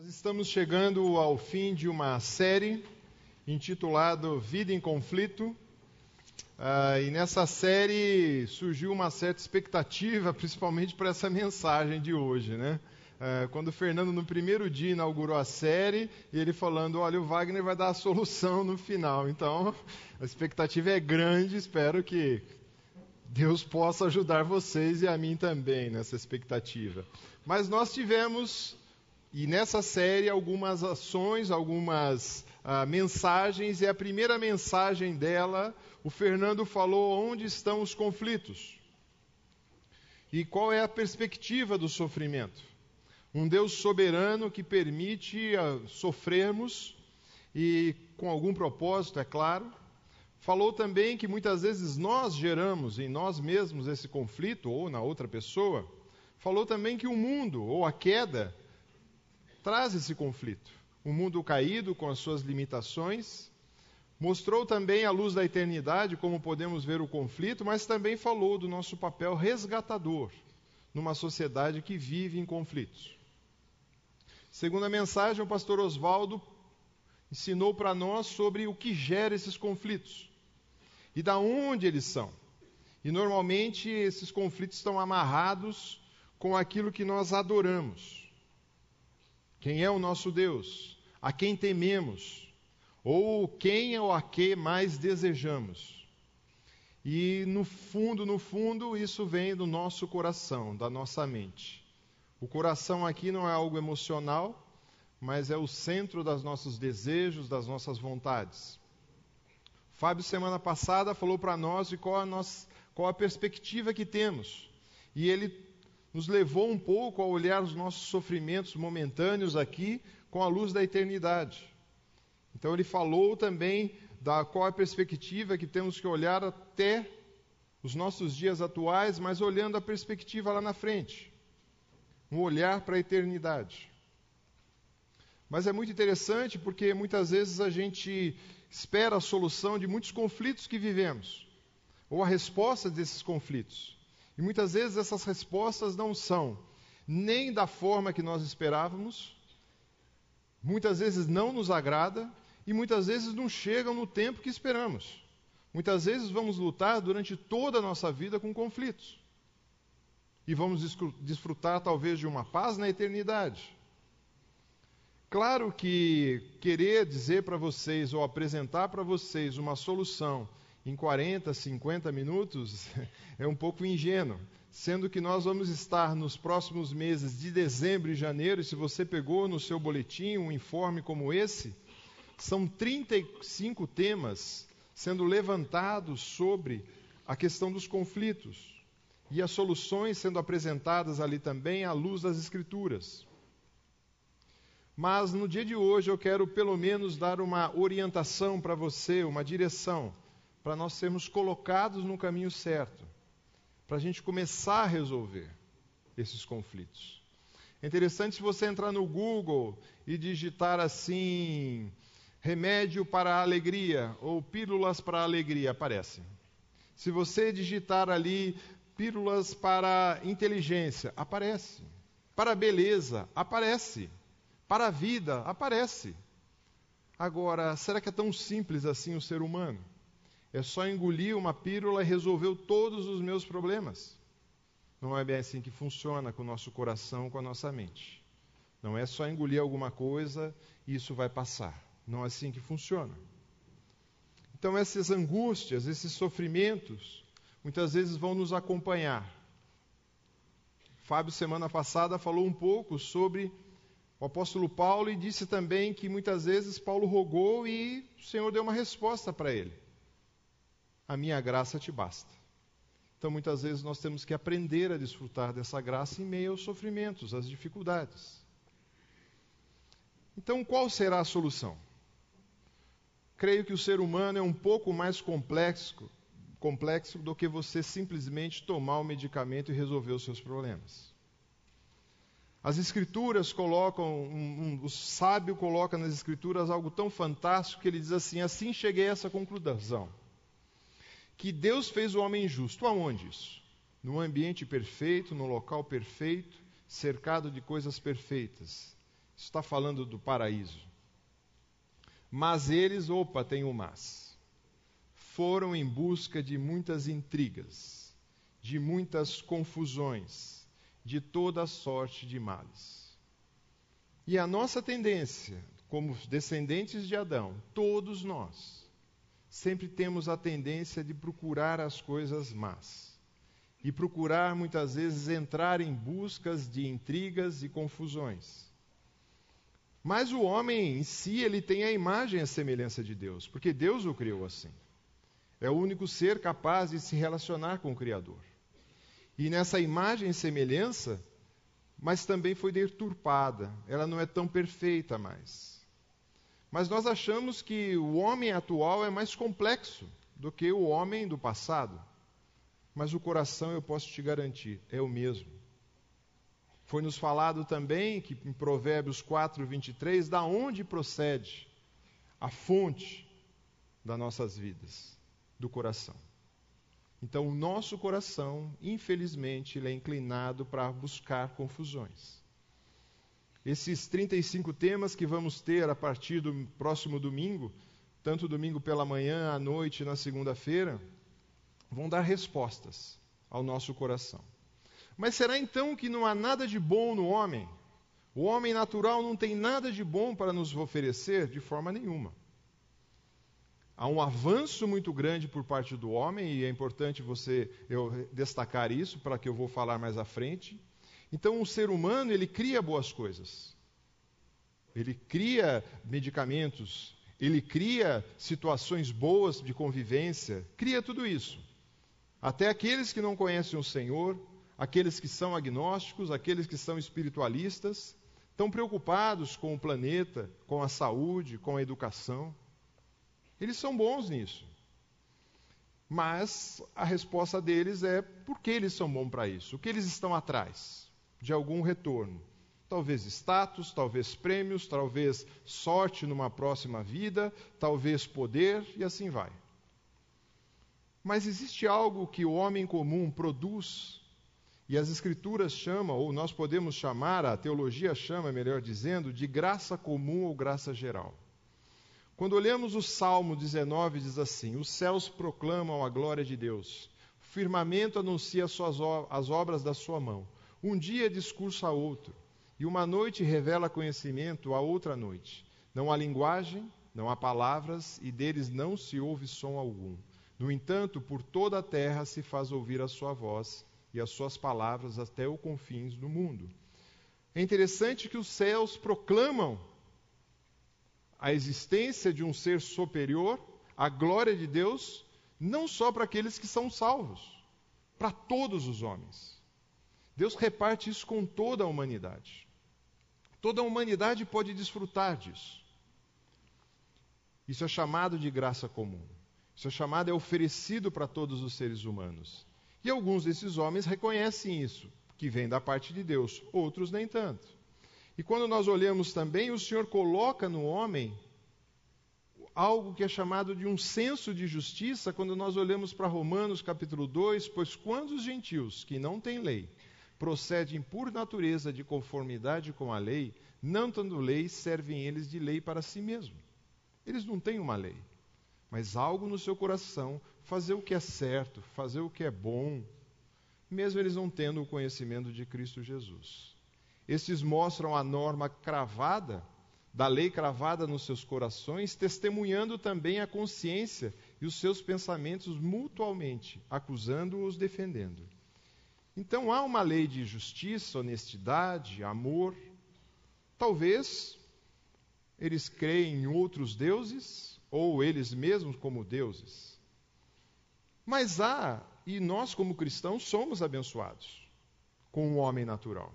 Nós estamos chegando ao fim de uma série intitulada Vida em Conflito. Uh, e nessa série surgiu uma certa expectativa, principalmente para essa mensagem de hoje, né? Uh, quando o Fernando, no primeiro dia, inaugurou a série, e ele falando: Olha, o Wagner vai dar a solução no final. Então, a expectativa é grande, espero que Deus possa ajudar vocês e a mim também nessa expectativa. Mas nós tivemos e nessa série, algumas ações, algumas ah, mensagens, e a primeira mensagem dela, o Fernando falou onde estão os conflitos e qual é a perspectiva do sofrimento. Um Deus soberano que permite ah, sofrermos e com algum propósito, é claro. Falou também que muitas vezes nós geramos em nós mesmos esse conflito ou na outra pessoa. Falou também que o mundo ou a queda traz esse conflito. O mundo caído, com as suas limitações, mostrou também a luz da eternidade, como podemos ver o conflito, mas também falou do nosso papel resgatador numa sociedade que vive em conflitos. Segunda mensagem, o pastor Oswaldo ensinou para nós sobre o que gera esses conflitos e da onde eles são. E normalmente esses conflitos estão amarrados com aquilo que nós adoramos. Quem é o nosso Deus? A quem tememos? Ou quem ou a que mais desejamos? E no fundo, no fundo, isso vem do nosso coração, da nossa mente. O coração aqui não é algo emocional, mas é o centro dos nossos desejos, das nossas vontades. Fábio, semana passada, falou para nós de qual a, nossa, qual a perspectiva que temos. E ele nos levou um pouco a olhar os nossos sofrimentos momentâneos aqui com a luz da eternidade. Então ele falou também da qual a perspectiva que temos que olhar até os nossos dias atuais, mas olhando a perspectiva lá na frente. Um olhar para a eternidade. Mas é muito interessante porque muitas vezes a gente espera a solução de muitos conflitos que vivemos, ou a resposta desses conflitos. E muitas vezes essas respostas não são nem da forma que nós esperávamos, muitas vezes não nos agrada e muitas vezes não chegam no tempo que esperamos. Muitas vezes vamos lutar durante toda a nossa vida com conflitos. E vamos desfrutar talvez de uma paz na eternidade. Claro que querer dizer para vocês ou apresentar para vocês uma solução em 40, 50 minutos é um pouco ingênuo, sendo que nós vamos estar nos próximos meses de dezembro e janeiro, e se você pegou no seu boletim um informe como esse, são 35 temas sendo levantados sobre a questão dos conflitos e as soluções sendo apresentadas ali também à luz das Escrituras. Mas no dia de hoje eu quero pelo menos dar uma orientação para você, uma direção para nós sermos colocados no caminho certo, para a gente começar a resolver esses conflitos. É interessante se você entrar no Google e digitar assim remédio para a alegria ou pílulas para a alegria, aparece. Se você digitar ali pílulas para inteligência, aparece. Para beleza, aparece. Para a vida, aparece. Agora, será que é tão simples assim o ser humano? É só engolir uma pílula e resolveu todos os meus problemas. Não é bem assim que funciona com o nosso coração, com a nossa mente. Não é só engolir alguma coisa e isso vai passar. Não é assim que funciona. Então, essas angústias, esses sofrimentos, muitas vezes vão nos acompanhar. Fábio, semana passada, falou um pouco sobre o apóstolo Paulo e disse também que muitas vezes Paulo rogou e o Senhor deu uma resposta para ele a minha graça te basta. Então, muitas vezes, nós temos que aprender a desfrutar dessa graça em meio aos sofrimentos, às dificuldades. Então, qual será a solução? Creio que o ser humano é um pouco mais complexo, complexo do que você simplesmente tomar o medicamento e resolver os seus problemas. As escrituras colocam, um, um, o sábio coloca nas escrituras algo tão fantástico que ele diz assim: assim cheguei a essa conclusão que Deus fez o homem justo. Aonde isso? No ambiente perfeito, no local perfeito, cercado de coisas perfeitas. está falando do paraíso. Mas eles, opa, tem um mas. Foram em busca de muitas intrigas, de muitas confusões, de toda sorte de males. E a nossa tendência, como descendentes de Adão, todos nós, sempre temos a tendência de procurar as coisas más. E procurar muitas vezes entrar em buscas de intrigas e confusões. Mas o homem em si, ele tem a imagem e a semelhança de Deus, porque Deus o criou assim. É o único ser capaz de se relacionar com o Criador. E nessa imagem e semelhança, mas também foi deturpada, ela não é tão perfeita mais. Mas nós achamos que o homem atual é mais complexo do que o homem do passado. Mas o coração, eu posso te garantir, é o mesmo. Foi nos falado também que em Provérbios 4, 23, da onde procede a fonte das nossas vidas, do coração. Então, o nosso coração, infelizmente, ele é inclinado para buscar confusões. Esses 35 temas que vamos ter a partir do próximo domingo, tanto domingo pela manhã, à noite na segunda-feira, vão dar respostas ao nosso coração. Mas será então que não há nada de bom no homem? O homem natural não tem nada de bom para nos oferecer de forma nenhuma. Há um avanço muito grande por parte do homem, e é importante você eu destacar isso para que eu vou falar mais à frente. Então, o ser humano, ele cria boas coisas. Ele cria medicamentos, ele cria situações boas de convivência, cria tudo isso. Até aqueles que não conhecem o Senhor, aqueles que são agnósticos, aqueles que são espiritualistas, estão preocupados com o planeta, com a saúde, com a educação. Eles são bons nisso. Mas a resposta deles é por que eles são bons para isso? O que eles estão atrás de algum retorno? Talvez status, talvez prêmios, talvez sorte numa próxima vida, talvez poder e assim vai. Mas existe algo que o homem comum produz e as Escrituras chamam, ou nós podemos chamar, a teologia chama, melhor dizendo, de graça comum ou graça geral. Quando olhamos o Salmo 19, diz assim: Os céus proclamam a glória de Deus, o firmamento anuncia as obras da sua mão. Um dia discurso a outro, e uma noite revela conhecimento a outra noite. Não há linguagem, não há palavras, e deles não se ouve som algum. No entanto, por toda a terra se faz ouvir a sua voz e as suas palavras até os confins do mundo. É interessante que os céus proclamam a existência de um ser superior, a glória de Deus, não só para aqueles que são salvos, para todos os homens. Deus reparte isso com toda a humanidade. Toda a humanidade pode desfrutar disso. Isso é chamado de graça comum. Isso é chamado, é oferecido para todos os seres humanos. E alguns desses homens reconhecem isso, que vem da parte de Deus, outros nem tanto. E quando nós olhamos também, o Senhor coloca no homem algo que é chamado de um senso de justiça, quando nós olhamos para Romanos capítulo 2, pois quando os gentios que não têm lei procedem por natureza de conformidade com a lei, não tendo lei, servem eles de lei para si mesmos. Eles não têm uma lei, mas algo no seu coração fazer o que é certo, fazer o que é bom, mesmo eles não tendo o conhecimento de Cristo Jesus. Estes mostram a norma cravada, da lei cravada nos seus corações, testemunhando também a consciência e os seus pensamentos mutualmente, acusando-os, defendendo. Então há uma lei de justiça, honestidade, amor. Talvez eles creem em outros deuses, ou eles mesmos como deuses. Mas há, e nós como cristãos somos abençoados com o homem natural.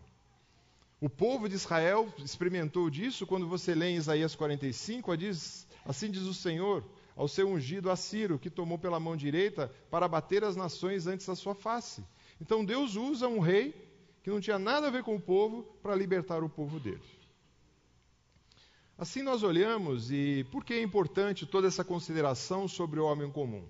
O povo de Israel experimentou disso quando você lê em Isaías 45, diz, assim diz o Senhor, ao seu ungido Assiro, que tomou pela mão direita para bater as nações antes da sua face. Então Deus usa um rei que não tinha nada a ver com o povo para libertar o povo dele. Assim nós olhamos e por que é importante toda essa consideração sobre o homem comum?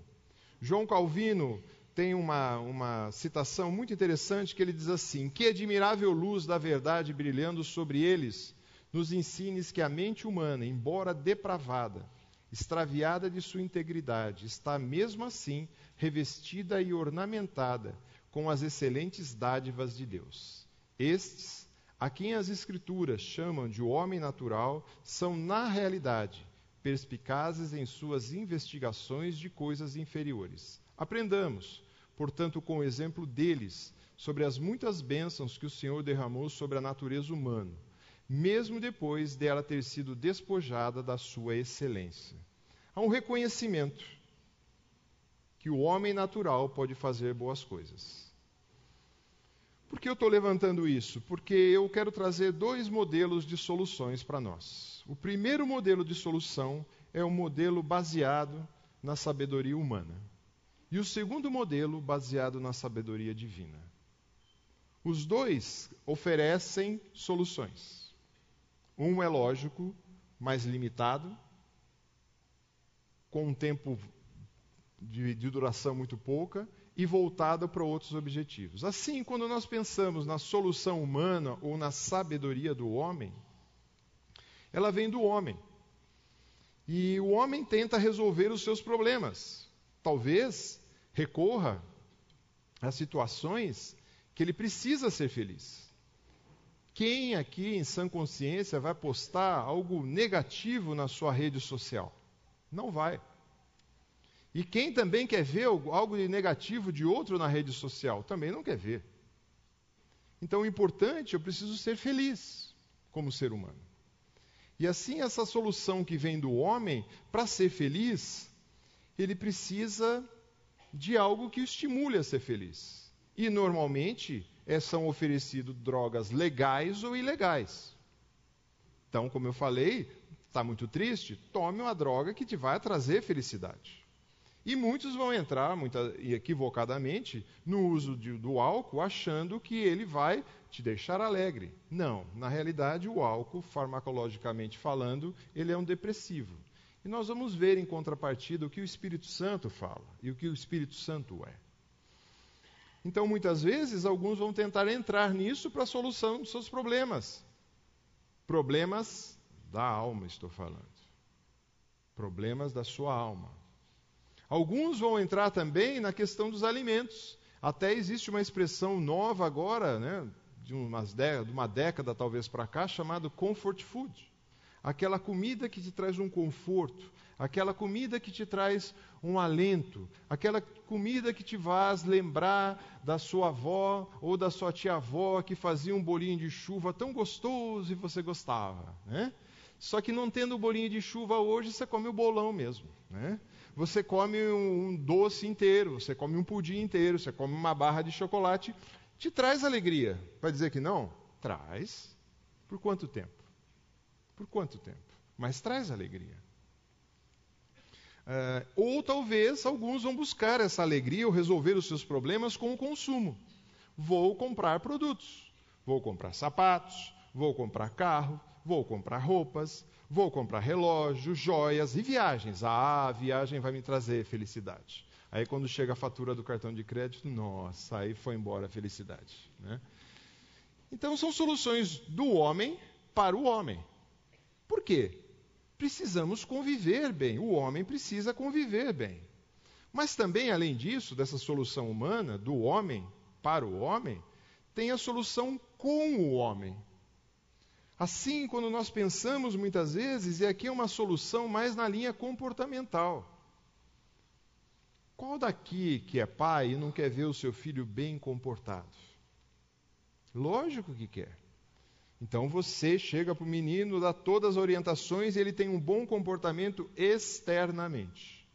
João Calvino tem uma, uma citação muito interessante que ele diz assim: Que admirável luz da verdade brilhando sobre eles, nos ensines que a mente humana, embora depravada, extraviada de sua integridade, está mesmo assim revestida e ornamentada com as excelentes dádivas de Deus. Estes, a quem as Escrituras chamam de homem natural, são, na realidade, perspicazes em suas investigações de coisas inferiores. Aprendamos, portanto, com o exemplo deles, sobre as muitas bênçãos que o Senhor derramou sobre a natureza humana mesmo depois dela ter sido despojada da sua excelência. Há um reconhecimento que o homem natural pode fazer boas coisas. Por que eu estou levantando isso? Porque eu quero trazer dois modelos de soluções para nós. O primeiro modelo de solução é o um modelo baseado na sabedoria humana. E o segundo modelo baseado na sabedoria divina. Os dois oferecem soluções. Um é lógico, mais limitado, com um tempo de, de duração muito pouca e voltado para outros objetivos. Assim, quando nós pensamos na solução humana ou na sabedoria do homem, ela vem do homem. E o homem tenta resolver os seus problemas. Talvez recorra a situações que ele precisa ser feliz. Quem aqui, em sã consciência, vai postar algo negativo na sua rede social? Não vai. E quem também quer ver algo de negativo de outro na rede social? Também não quer ver. Então, o importante, eu preciso ser feliz como ser humano. E assim, essa solução que vem do homem, para ser feliz, ele precisa de algo que o estimule a ser feliz. E, normalmente, é, são oferecidas drogas legais ou ilegais. Então, como eu falei, está muito triste, tome uma droga que te vai trazer felicidade. E muitos vão entrar, muita, equivocadamente, no uso de, do álcool, achando que ele vai te deixar alegre. Não, na realidade, o álcool, farmacologicamente falando, ele é um depressivo. E nós vamos ver em contrapartida o que o Espírito Santo fala e o que o Espírito Santo é. Então, muitas vezes, alguns vão tentar entrar nisso para a solução dos seus problemas. Problemas da alma, estou falando. Problemas da sua alma. Alguns vão entrar também na questão dos alimentos. Até existe uma expressão nova agora, né, de, de uma década talvez para cá, chamado comfort food. Aquela comida que te traz um conforto, aquela comida que te traz um alento, aquela comida que te faz lembrar da sua avó ou da sua tia-avó que fazia um bolinho de chuva tão gostoso e você gostava. Né? Só que não tendo o bolinho de chuva hoje, você come o bolão mesmo. Né? Você come um, doce inteiro, você come um pudim inteiro, você come uma barra de chocolate. Te traz alegria. Vai dizer que não? Traz. Por quanto tempo? Por quanto tempo? Mas traz alegria. Uh, ou talvez alguns vão buscar essa alegria ou resolver os seus problemas com o consumo. Vou comprar produtos, vou comprar sapatos, vou comprar carro, vou comprar roupas, vou comprar relógios, joias e viagens. Ah, a viagem vai me trazer felicidade. Aí quando chega a fatura do cartão de crédito, nossa, aí foi embora a felicidade. Né? Então são soluções do homem para o homem. Por quê? precisamos conviver bem. O homem precisa conviver bem. Mas também, além disso, dessa solução humana, do homem para o homem, tem a solução com o homem. Assim, quando nós pensamos muitas vezes, e aqui é uma solução mais na linha comportamental. Qual daqui que é pai e não quer ver o seu filho bem comportado? Lógico que quer. Então você chega para o menino, dá todas as orientações e ele tem um bom comportamento externamente.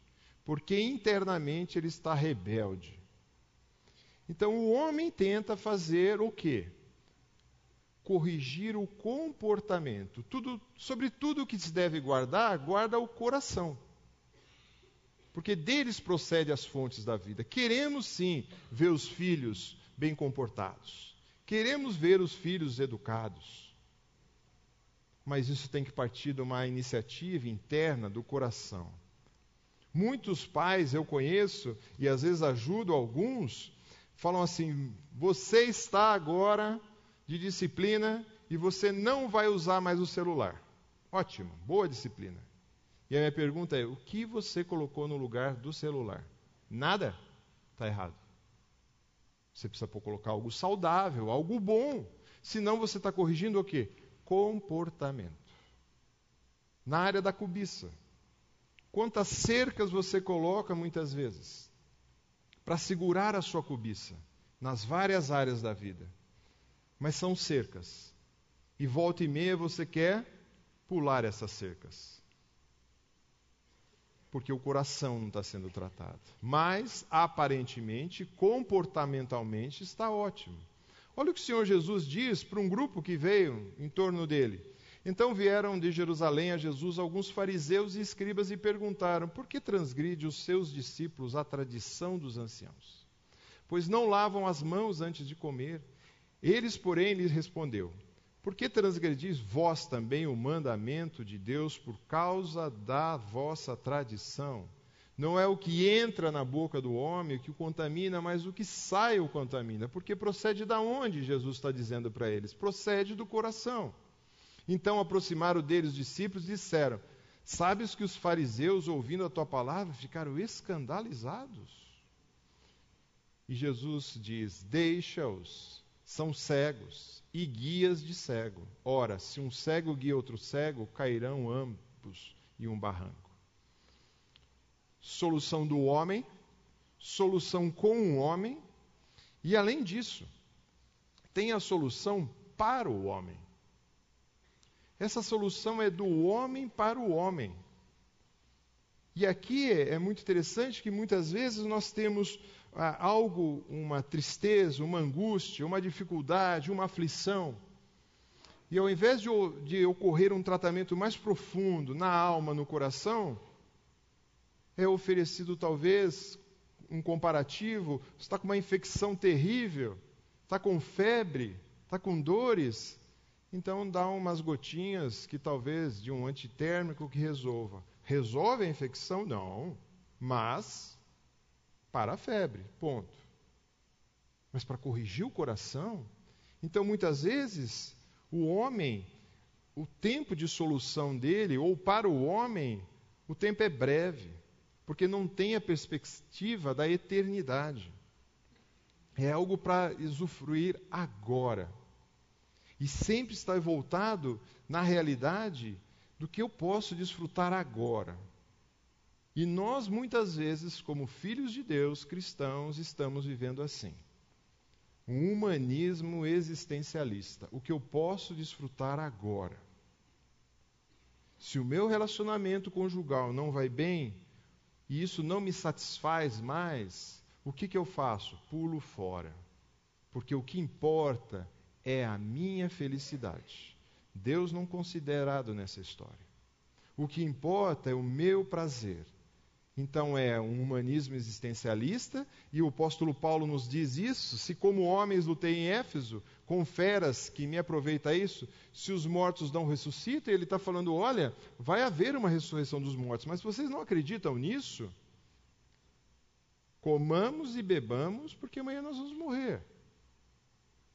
Porque internamente ele está rebelde. Então o homem tenta fazer o quê? Corrigir o comportamento. Tudo, sobre tudo que se deve guardar, guarda o coração. Porque deles procede as fontes da vida. Queremos sim ver os filhos bem comportados. Queremos ver os filhos educados, mas isso tem que partir de uma iniciativa interna do coração. Muitos pais eu conheço, e às vezes ajudo alguns, falam assim: você está agora de disciplina e você não vai usar mais o celular. Ótimo, boa disciplina. E a minha pergunta é: o que você colocou no lugar do celular? Nada? Está errado. Você precisa colocar algo saudável, algo bom. Senão você está corrigindo o quê? Comportamento. Na área da cobiça. Quantas cercas você coloca muitas vezes para segurar a sua cobiça nas várias áreas da vida? Mas são cercas. E volta e meia você quer pular essas cercas porque o coração não está sendo tratado. Mas, aparentemente, comportamentalmente, está ótimo. Olha o que o Senhor Jesus diz para um grupo que veio em torno dele. Então vieram de Jerusalém a Jesus alguns fariseus e escribas e perguntaram: Por que transgride os seus discípulos a tradição dos anciãos? Pois não lavam as mãos antes de comer. Eles, porém, lhes respondeu: por que transgredis vós também o mandamento de Deus por causa da vossa tradição? Não é o que entra na boca do homem que o contamina, mas o que sai o contamina. Porque procede da onde, Jesus está dizendo para eles? Procede do coração. Então aproximaram deles os discípulos e disseram: Sabes que os fariseus, ouvindo a tua palavra, ficaram escandalizados? E Jesus diz: Deixa-os, são cegos e guias de cego. Ora, se um cego guia outro cego, cairão ambos em um barranco. Solução do homem, solução com o homem, e além disso, tem a solução para o homem. Essa solução é do homem para o homem. E aqui é, é muito interessante que muitas vezes nós temos algo, uma tristeza, uma angústia, uma dificuldade, uma aflição. E ao invés de, de ocorrer um tratamento mais profundo na alma, no coração, é oferecido talvez um comparativo, está com uma infecção terrível, está com febre, está com dores, então dá umas gotinhas que talvez de um antitérmico que resolva. Resolve a infecção? Não, mas para a febre, ponto. Mas para corrigir o coração, então muitas vezes o homem, o tempo de solução dele, ou para o homem, o tempo é breve, porque não tem a perspectiva da eternidade. É algo para usufruir agora. E sempre está voltado na realidade do que eu posso desfrutar agora. E nós, muitas vezes, como filhos de Deus, cristãos, estamos vivendo assim. Um humanismo existencialista. O que eu posso desfrutar agora. Se o meu relacionamento conjugal não vai bem, e isso não me satisfaz mais, o que, que eu faço? Pulo fora. Porque o que importa é a minha felicidade. Deus não considerado nessa história. O que importa é o meu prazer. Então é um humanismo existencialista, e o apóstolo Paulo nos diz isso: se como homens lutei em Éfeso, com feras que me aproveita isso, se os mortos não ressuscitam, ele está falando: olha, vai haver uma ressurreição dos mortos, mas vocês não acreditam nisso? Comamos e bebamos, porque amanhã nós vamos morrer.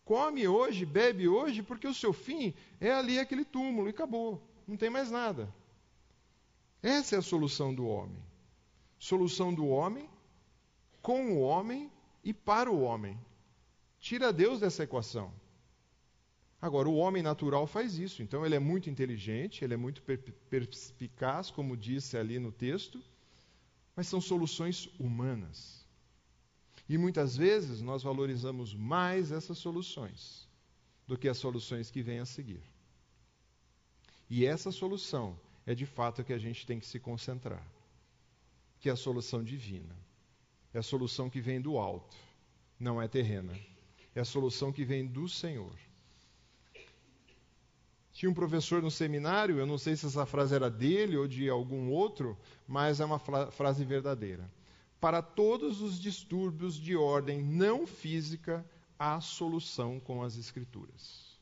Come hoje, bebe hoje, porque o seu fim é ali aquele túmulo e acabou, não tem mais nada. Essa é a solução do homem solução do homem, com o homem e para o homem. Tira Deus dessa equação. Agora, o homem natural faz isso, então ele é muito inteligente, ele é muito perspicaz, como disse ali no texto, mas são soluções humanas. E muitas vezes nós valorizamos mais essas soluções do que as soluções que vêm a seguir. E essa solução é de fato que a gente tem que se concentrar que é a solução divina. É a solução que vem do alto, não é terrena. É a solução que vem do Senhor. Tinha um professor no seminário, eu não sei se essa frase era dele ou de algum outro, mas é uma frase verdadeira. Para todos os distúrbios de ordem não física, há solução com as Escrituras.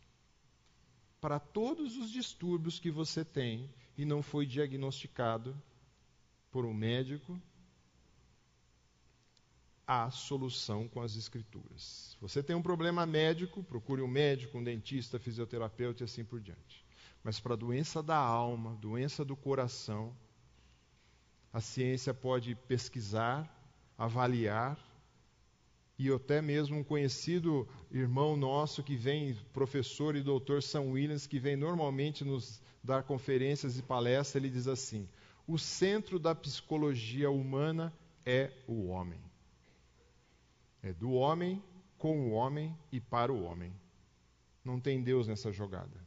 Para todos os distúrbios que você tem e não foi diagnosticado, por um médico, há solução com as Escrituras. Você tem um problema médico, procure um médico, um dentista, fisioterapeuta e assim por diante. Mas para doença da alma, doença do coração, a ciência pode pesquisar, avaliar, e até mesmo um conhecido irmão nosso que vem, professor e doutor São Williams, que vem normalmente nos dar conferências e palestras, ele diz assim: o centro da psicologia humana é o homem. É do homem, com o homem e para o homem. Não tem Deus nessa jogada.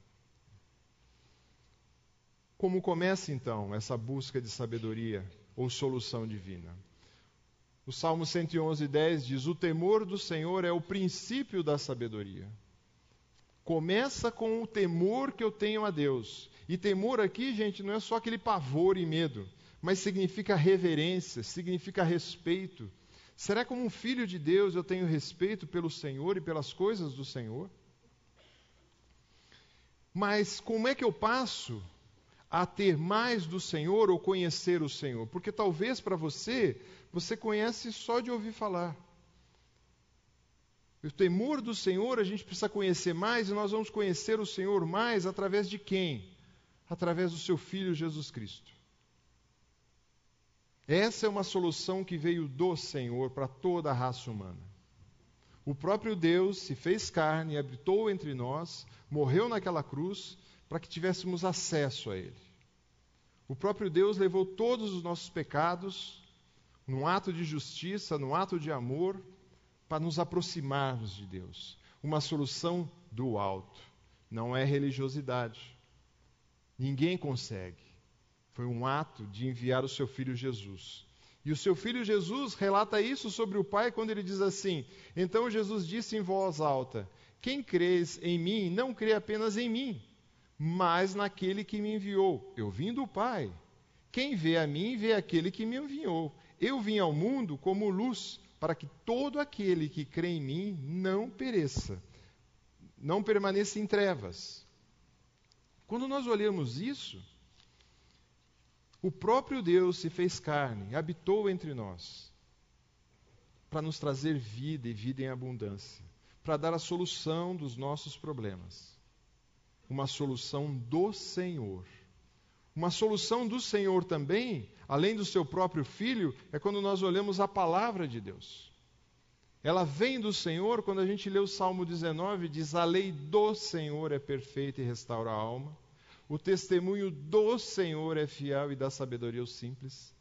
Como começa então essa busca de sabedoria ou solução divina? O Salmo 111, 10 diz: O temor do Senhor é o princípio da sabedoria. Começa com o temor que eu tenho a Deus. E temor aqui, gente, não é só aquele pavor e medo, mas significa reverência, significa respeito. Será que como um filho de Deus eu tenho respeito pelo Senhor e pelas coisas do Senhor? Mas como é que eu passo a ter mais do Senhor ou conhecer o Senhor? Porque talvez para você, você conhece só de ouvir falar. O temor do Senhor a gente precisa conhecer mais e nós vamos conhecer o Senhor mais através de quem? Através do seu Filho Jesus Cristo. Essa é uma solução que veio do Senhor para toda a raça humana. O próprio Deus se fez carne, habitou entre nós, morreu naquela cruz para que tivéssemos acesso a Ele. O próprio Deus levou todos os nossos pecados, num ato de justiça, num ato de amor, para nos aproximarmos de Deus. Uma solução do alto. Não é religiosidade. Ninguém consegue. Foi um ato de enviar o seu filho Jesus. E o seu filho Jesus relata isso sobre o Pai quando ele diz assim: Então Jesus disse em voz alta: Quem crês em mim, não crê apenas em mim, mas naquele que me enviou. Eu vim do Pai. Quem vê a mim, vê aquele que me enviou. Eu vim ao mundo como luz, para que todo aquele que crê em mim não pereça, não permaneça em trevas. Quando nós olhamos isso, o próprio Deus se fez carne, habitou entre nós, para nos trazer vida e vida em abundância, para dar a solução dos nossos problemas uma solução do Senhor. Uma solução do Senhor também, além do seu próprio filho, é quando nós olhamos a palavra de Deus. Ela vem do Senhor, quando a gente lê o Salmo 19, diz: A lei do Senhor é perfeita e restaura a alma. O testemunho do Senhor é fiel e dá sabedoria aos simples.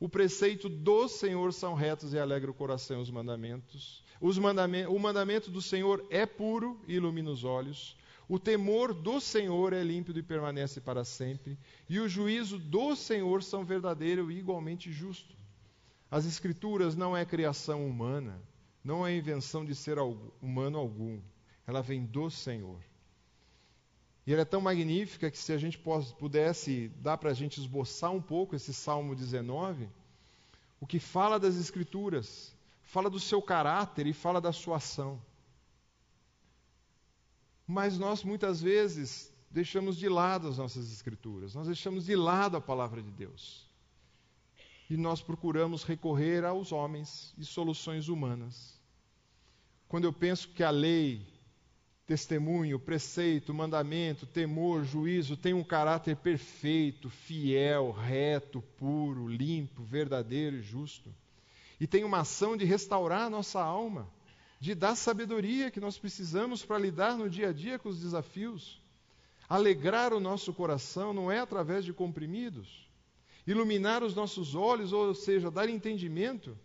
O preceito do Senhor são retos e alegra o coração os mandamentos. Os mandamentos. O mandamento do Senhor é puro e ilumina os olhos. O temor do Senhor é límpido e permanece para sempre, e o juízo do Senhor são verdadeiro e igualmente justo. As Escrituras não é criação humana, não é invenção de ser humano algum, ela vem do Senhor. E ela é tão magnífica que se a gente pudesse dar para a gente esboçar um pouco esse Salmo 19, o que fala das Escrituras, fala do seu caráter e fala da sua ação. Mas nós muitas vezes deixamos de lado as nossas escrituras, nós deixamos de lado a palavra de Deus. E nós procuramos recorrer aos homens e soluções humanas. Quando eu penso que a lei, testemunho, preceito, mandamento, temor, juízo tem um caráter perfeito, fiel, reto, puro, limpo, verdadeiro e justo, e tem uma ação de restaurar a nossa alma de dar sabedoria que nós precisamos para lidar no dia a dia com os desafios. Alegrar o nosso coração não é através de comprimidos. Iluminar os nossos olhos, ou seja, dar entendimento,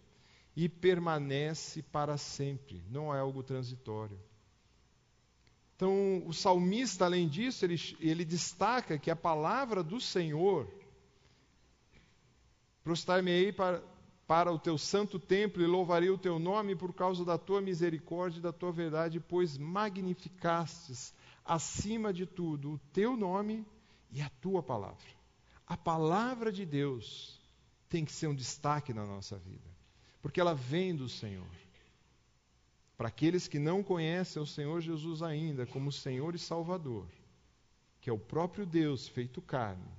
e permanece para sempre, não é algo transitório. Então, o salmista, além disso, ele, ele destaca que a palavra do Senhor, prostar-me-ei para, para o teu santo templo e louvarei o teu nome por causa da tua misericórdia e da tua verdade, pois magnificastes acima de tudo o teu nome e a tua palavra. A palavra de Deus tem que ser um destaque na nossa vida, porque ela vem do Senhor. Para aqueles que não conhecem o Senhor Jesus ainda como Senhor e Salvador, que é o próprio Deus feito carne,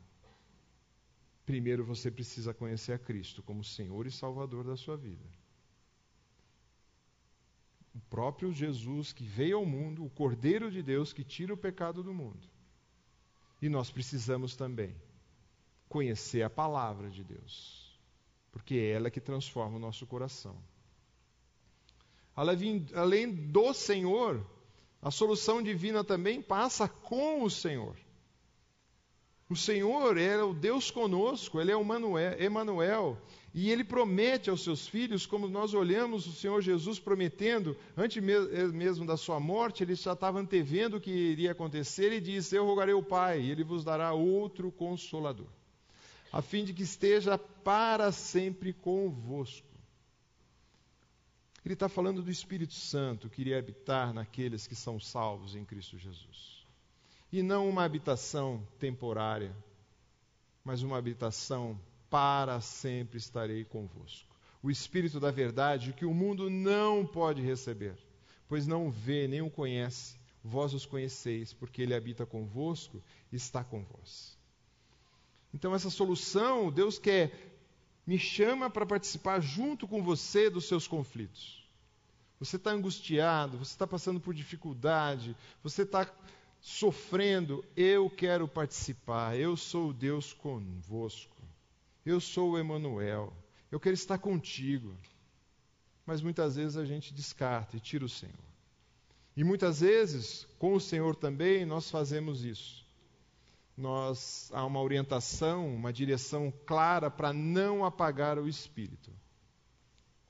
primeiro você precisa conhecer a Cristo como Senhor e Salvador da sua vida. O próprio Jesus que veio ao mundo, o Cordeiro de Deus que tira o pecado do mundo. E nós precisamos também conhecer a palavra de Deus, porque é ela que transforma o nosso coração. Além do Senhor, a solução divina também passa com o Senhor. O Senhor é o Deus conosco, Ele é o Emanuel, e Ele promete aos seus filhos, como nós olhamos o Senhor Jesus prometendo, antes mesmo da sua morte, Ele já estava antevendo o que iria acontecer e disse: Eu rogarei ao Pai, e Ele vos dará outro consolador, a fim de que esteja para sempre convosco. Ele está falando do Espírito Santo que iria habitar naqueles que são salvos em Cristo Jesus e não uma habitação temporária, mas uma habitação para sempre estarei convosco. O Espírito da verdade que o mundo não pode receber, pois não vê nem o conhece, vós os conheceis, porque ele habita convosco e está com vós. Então, essa solução, Deus quer, me chama para participar junto com você dos seus conflitos. Você está angustiado, você está passando por dificuldade, você está sofrendo, eu quero participar, eu sou Deus convosco, eu sou o Emanuel, eu quero estar contigo. Mas muitas vezes a gente descarta e tira o Senhor. E muitas vezes, com o Senhor também, nós fazemos isso. Nós há uma orientação, uma direção clara para não apagar o espírito.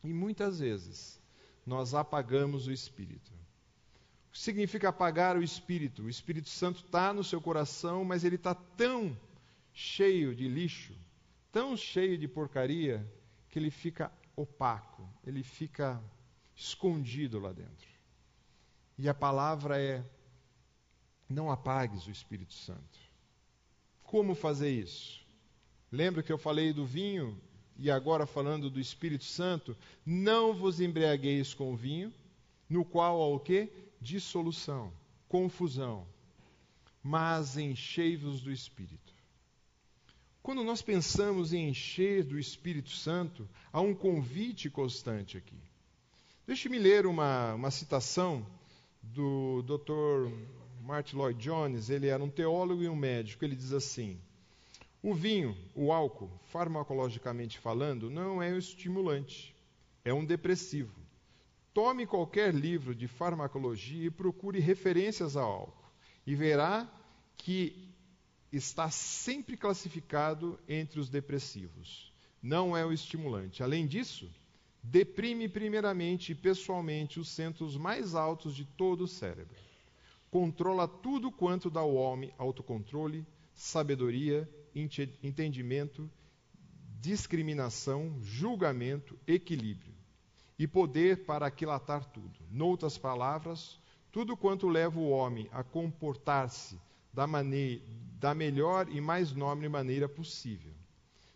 E muitas vezes nós apagamos o espírito. O que significa apagar o Espírito? O Espírito Santo está no seu coração, mas ele está tão cheio de lixo, tão cheio de porcaria, que ele fica opaco, ele fica escondido lá dentro. E a palavra é: não apagues o Espírito Santo. Como fazer isso? Lembra que eu falei do vinho e agora falando do Espírito Santo? Não vos embriagueis com o vinho, no qual há o quê? dissolução, confusão, mas enchei-vos do Espírito. Quando nós pensamos em encher do Espírito Santo, há um convite constante aqui. Deixe-me ler uma, uma citação do Dr. Martin Lloyd Jones, ele era um teólogo e um médico. Ele diz assim: O vinho, o álcool, farmacologicamente falando, não é um estimulante, é um depressivo. Tome qualquer livro de farmacologia e procure referências ao álcool, e verá que está sempre classificado entre os depressivos. Não é o estimulante. Além disso, deprime primeiramente e pessoalmente os centros mais altos de todo o cérebro. Controla tudo quanto dá ao homem autocontrole, sabedoria, entendimento, discriminação, julgamento, equilíbrio e poder para aquilatar tudo. Noutras palavras, tudo quanto leva o homem a comportar-se da, da melhor e mais nobre maneira possível.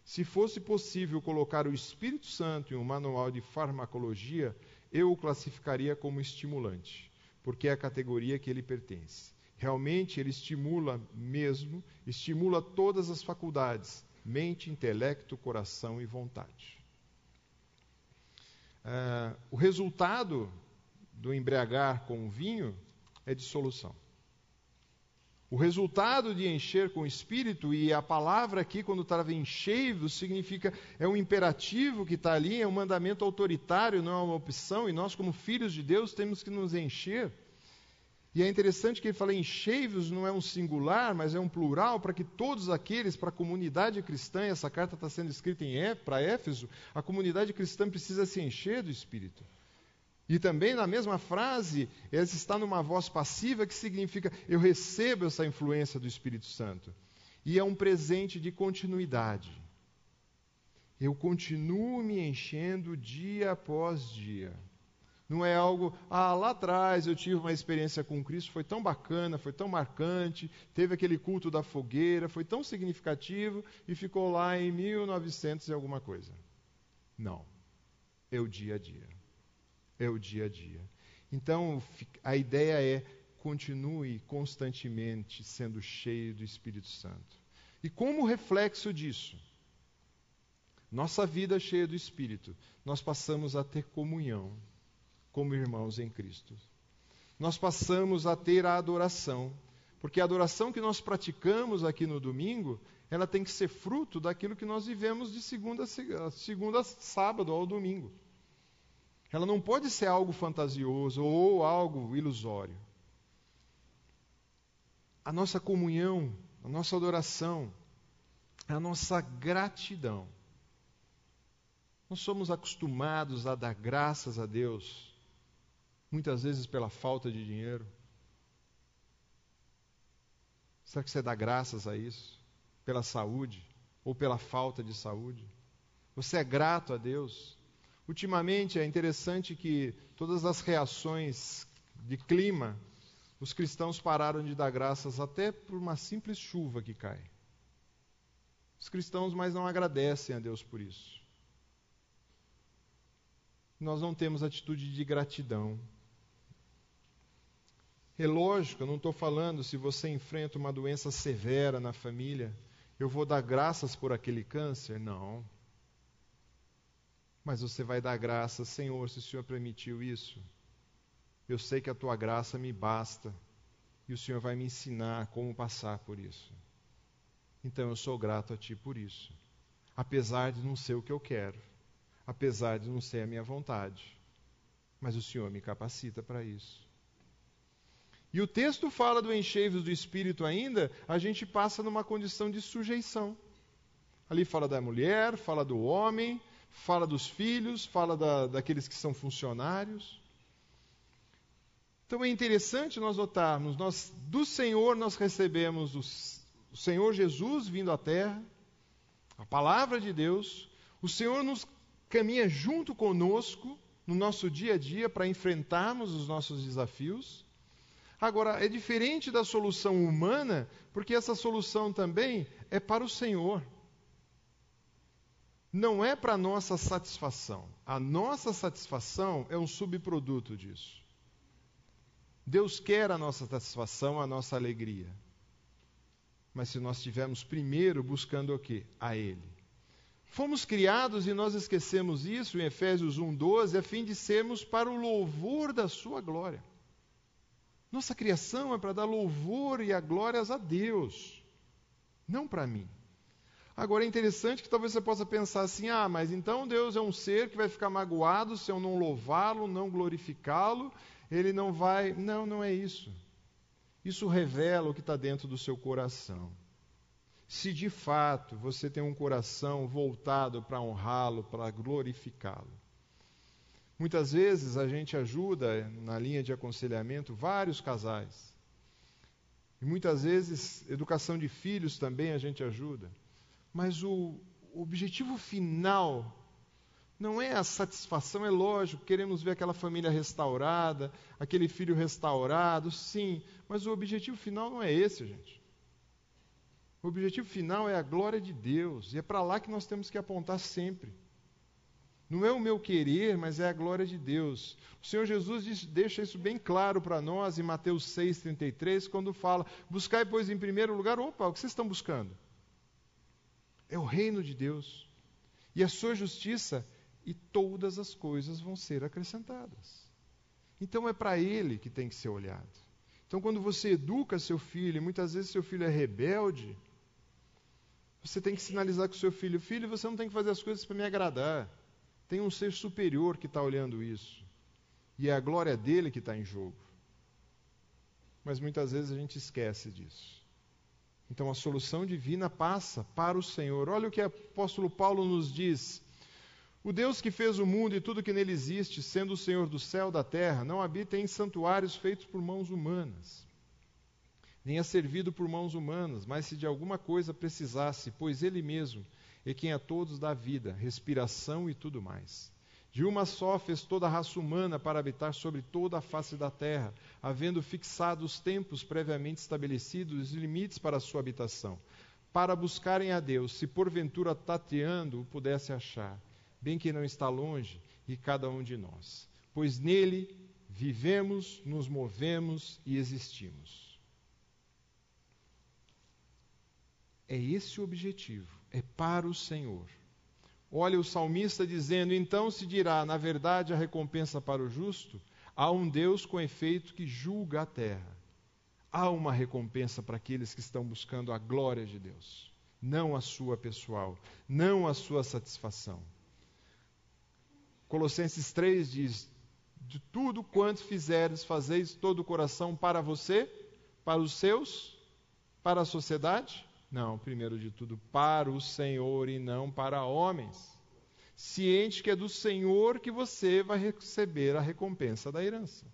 Se fosse possível colocar o Espírito Santo em um manual de farmacologia, eu o classificaria como estimulante, porque é a categoria que ele pertence. Realmente ele estimula mesmo, estimula todas as faculdades: mente, intelecto, coração e vontade. Uh, o resultado do embriagar com o vinho é dissolução. O resultado de encher com o espírito, e a palavra aqui, quando estava enchei-vos, significa, é um imperativo que está ali, é um mandamento autoritário, não é uma opção, e nós, como filhos de Deus, temos que nos encher. E é interessante que ele fala enchei-vos, não é um singular, mas é um plural, para que todos aqueles, para a comunidade cristã, essa carta está sendo escrita para Éfeso, a comunidade cristã precisa se encher do Espírito. E também na mesma frase, ela está numa voz passiva que significa eu recebo essa influência do Espírito Santo. E é um presente de continuidade. Eu continuo me enchendo dia após dia. Não é algo, ah, lá atrás eu tive uma experiência com Cristo, foi tão bacana, foi tão marcante, teve aquele culto da fogueira, foi tão significativo e ficou lá em 1900 e alguma coisa. Não. É o dia a dia. É o dia a dia. Então, a ideia é continue constantemente sendo cheio do Espírito Santo. E como reflexo disso, nossa vida cheia do Espírito, nós passamos a ter comunhão como irmãos em Cristo. Nós passamos a ter a adoração, porque a adoração que nós praticamos aqui no domingo, ela tem que ser fruto daquilo que nós vivemos de segunda a segunda sábado ao domingo. Ela não pode ser algo fantasioso ou algo ilusório. A nossa comunhão, a nossa adoração, a nossa gratidão. Nós somos acostumados a dar graças a Deus, muitas vezes pela falta de dinheiro. Será que você dá graças a isso? Pela saúde ou pela falta de saúde? Você é grato a Deus? Ultimamente é interessante que todas as reações de clima, os cristãos pararam de dar graças até por uma simples chuva que cai. Os cristãos mais não agradecem a Deus por isso. Nós não temos atitude de gratidão. É lógico, eu não estou falando se você enfrenta uma doença severa na família, eu vou dar graças por aquele câncer? Não. Mas você vai dar graça, Senhor, se o Senhor permitiu isso. Eu sei que a tua graça me basta e o Senhor vai me ensinar como passar por isso. Então eu sou grato a Ti por isso, apesar de não ser o que eu quero, apesar de não ser a minha vontade, mas o Senhor me capacita para isso. E o texto fala do encheios do Espírito ainda, a gente passa numa condição de sujeição. Ali fala da mulher, fala do homem, fala dos filhos, fala da, daqueles que são funcionários. Então é interessante nós notarmos, nós do Senhor nós recebemos os, o Senhor Jesus vindo à terra, a palavra de Deus, o Senhor nos caminha junto conosco no nosso dia a dia para enfrentarmos os nossos desafios. Agora, é diferente da solução humana, porque essa solução também é para o Senhor não é para nossa satisfação. A nossa satisfação é um subproduto disso. Deus quer a nossa satisfação, a nossa alegria. Mas se nós estivermos primeiro buscando o quê? A Ele. Fomos criados e nós esquecemos isso em Efésios 1:12, a fim de sermos para o louvor da sua glória. Nossa criação é para dar louvor e a glórias a Deus, não para mim. Agora é interessante que talvez você possa pensar assim: ah, mas então Deus é um ser que vai ficar magoado se eu não louvá-lo, não glorificá-lo, ele não vai. Não, não é isso. Isso revela o que está dentro do seu coração. Se de fato você tem um coração voltado para honrá-lo, para glorificá-lo. Muitas vezes a gente ajuda na linha de aconselhamento vários casais. E muitas vezes, educação de filhos também a gente ajuda. Mas o, objetivo final não é a satisfação, é lógico, queremos ver aquela família restaurada, aquele filho restaurado, sim, mas o objetivo final não é esse, gente. O objetivo final é a glória de Deus, e é para lá que nós temos que apontar sempre. Não é o meu querer, mas é a glória de Deus. O Senhor Jesus diz, deixa isso bem claro para nós em Mateus 6,33, quando fala: Buscai, pois, em primeiro lugar, opa, o que vocês estão buscando? É o reino de Deus. E a sua justiça, e todas as coisas vão ser acrescentadas. Então é para ele que tem que ser olhado. Então, quando você educa seu filho, e muitas vezes seu filho é rebelde, você tem que sinalizar com seu filho: Filho, você não tem que fazer as coisas para me agradar. Tem um ser superior que está olhando isso. E é a glória dele que está em jogo. Mas muitas vezes a gente esquece disso. Então a solução divina passa para o Senhor. Olha o que o apóstolo Paulo nos diz. O Deus que fez o mundo e tudo que nele existe, sendo o Senhor do céu e da terra, não habita em santuários feitos por mãos humanas, nem é servido por mãos humanas, mas se de alguma coisa precisasse, pois ele mesmo é quem a todos dá vida, respiração e tudo mais. De uma só fez toda a raça humana para habitar sobre toda a face da terra, havendo fixado os tempos previamente estabelecidos e limites para a sua habitação, para buscarem a Deus, se porventura tateando o pudesse achar, bem que não está longe, e cada um de nós. Pois nele vivemos, nos movemos e existimos. É esse o objetivo, é para o Senhor. Olha o salmista dizendo: Então se dirá, na verdade, a recompensa para o justo, há um Deus com efeito que julga a terra. Há uma recompensa para aqueles que estão buscando a glória de Deus, não a sua pessoal, não a sua satisfação. Colossenses 3 diz: De tudo quanto fizeres, fazeis todo o coração para você, para os seus, para a sociedade não, primeiro de tudo, para o Senhor e não para homens. Ciente que é do Senhor que você vai receber a recompensa da herança.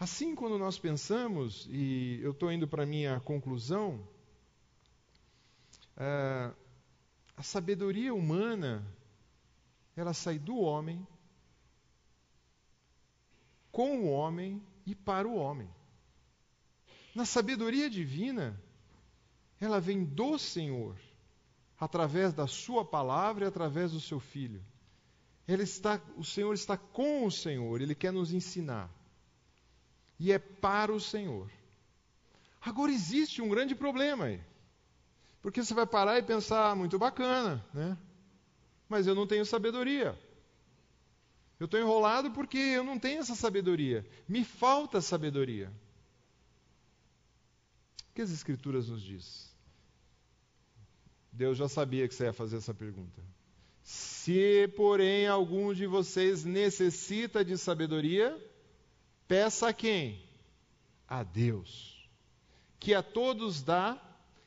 Assim, quando nós pensamos, e eu estou indo para a minha conclusão, é, a sabedoria humana, ela sai do homem, com o homem e para o homem. Na sabedoria divina, ela vem do Senhor, através da Sua palavra e através do Seu Filho. Está, o Senhor está com o Senhor, Ele quer nos ensinar. E é para o Senhor. Agora existe um grande problema aí. Porque você vai parar e pensar, ah, muito bacana, né? Mas eu não tenho sabedoria. Eu estou enrolado porque eu não tenho essa sabedoria. Me falta sabedoria. O que as Escrituras nos diz? Deus já sabia que você ia fazer essa pergunta. Se, porém, algum de vocês necessita de sabedoria, peça a quem? A Deus, que a todos dá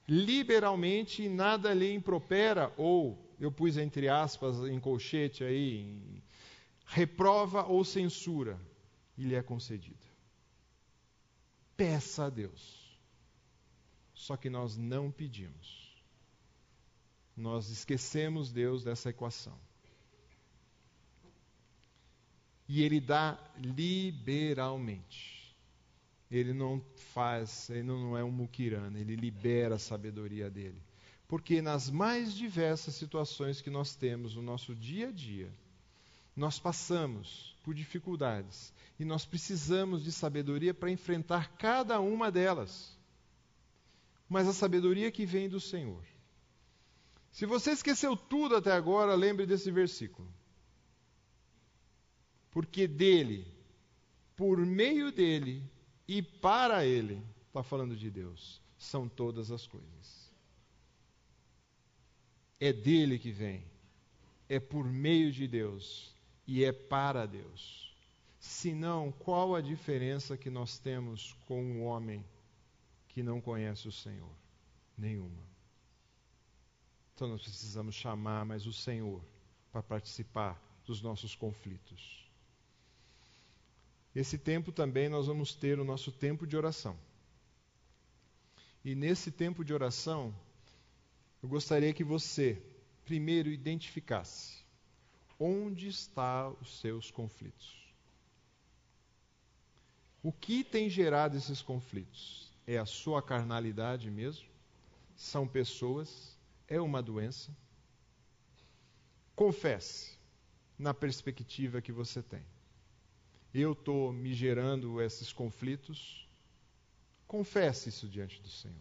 liberalmente e nada lhe impropera, ou, eu pus entre aspas em colchete aí, reprova ou censura, e lhe é concedido. Peça a Deus. Só que nós não pedimos. Nós esquecemos Deus dessa equação. E Ele dá liberalmente. Ele não faz, ele não é um muquirana, ele libera a sabedoria dele. Porque nas mais diversas situações que nós temos no nosso dia a dia, nós passamos por dificuldades e nós precisamos de sabedoria para enfrentar cada uma delas mas a sabedoria que vem do Senhor. Se você esqueceu tudo até agora, lembre desse versículo. Porque dele, por meio dele e para ele, está falando de Deus, são todas as coisas. É dele que vem, é por meio de Deus e é para Deus. Senão, qual a diferença que nós temos com o homem que não conhece o Senhor? Nenhuma. Então nós precisamos chamar mais o Senhor para participar dos nossos conflitos. Esse tempo também nós vamos ter o nosso tempo de oração. E nesse tempo de oração, eu gostaria que você primeiro identificasse onde estão os seus conflitos. O que tem gerado esses conflitos? É a sua carnalidade mesmo? São pessoas? É uma doença? Confesse na perspectiva que você tem. Eu estou me gerando esses conflitos? Confesse isso diante do Senhor.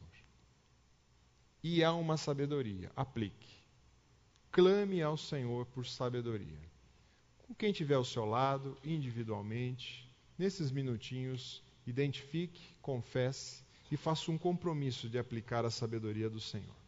E há uma sabedoria, aplique. Clame ao Senhor por sabedoria. Com quem estiver ao seu lado, individualmente, nesses minutinhos, identifique, confesse e faço um compromisso de aplicar a sabedoria do Senhor.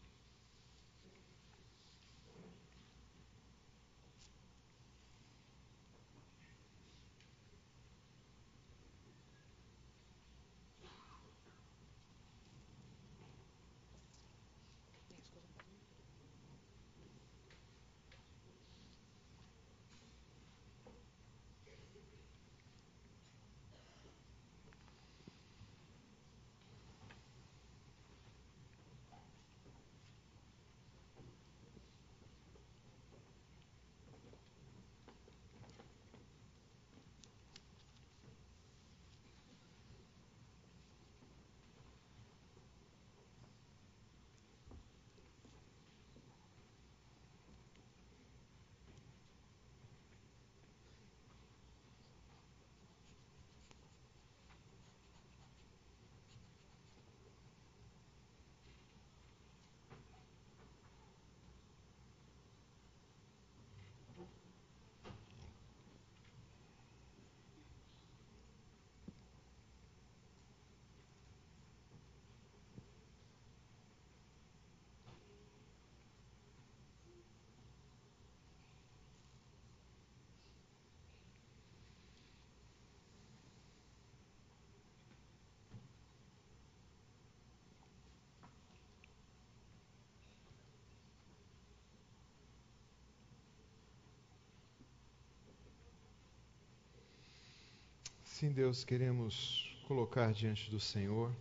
Sim, Deus, queremos colocar diante do Senhor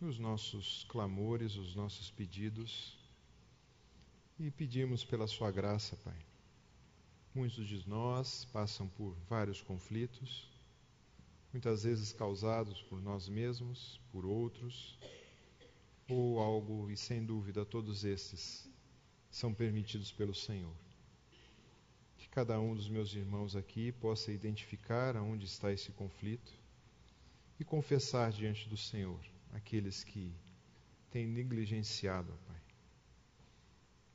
os nossos clamores, os nossos pedidos e pedimos pela Sua graça, Pai. Muitos de nós passam por vários conflitos, muitas vezes causados por nós mesmos, por outros, ou algo, e sem dúvida todos esses são permitidos pelo Senhor cada um dos meus irmãos aqui possa identificar aonde está esse conflito e confessar diante do Senhor aqueles que têm negligenciado, Pai.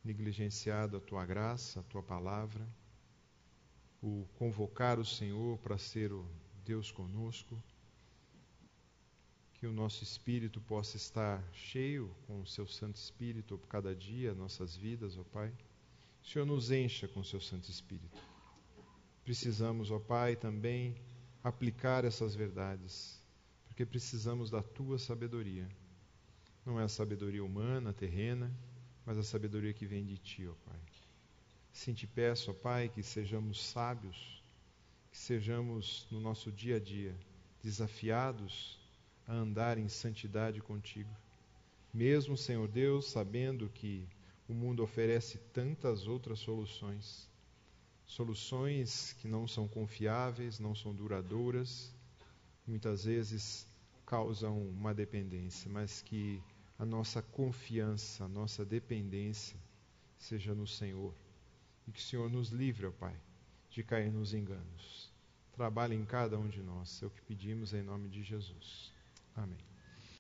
Negligenciado a tua graça, a tua palavra, o convocar o Senhor para ser o Deus conosco, que o nosso espírito possa estar cheio com o seu Santo Espírito por cada dia, nossas vidas, ó Pai Senhor nos encha com o seu Santo Espírito. Precisamos, ó Pai, também aplicar essas verdades, porque precisamos da tua sabedoria. Não é a sabedoria humana, terrena, mas a sabedoria que vem de ti, ó Pai. Sim, te peço, ó Pai, que sejamos sábios, que sejamos no nosso dia a dia desafiados a andar em santidade contigo. Mesmo, Senhor Deus, sabendo que o mundo oferece tantas outras soluções. Soluções que não são confiáveis, não são duradouras, muitas vezes causam uma dependência, mas que a nossa confiança, a nossa dependência seja no Senhor. E que o Senhor nos livre, ó Pai, de cair nos enganos. Trabalhe em cada um de nós. É o que pedimos em nome de Jesus. Amém.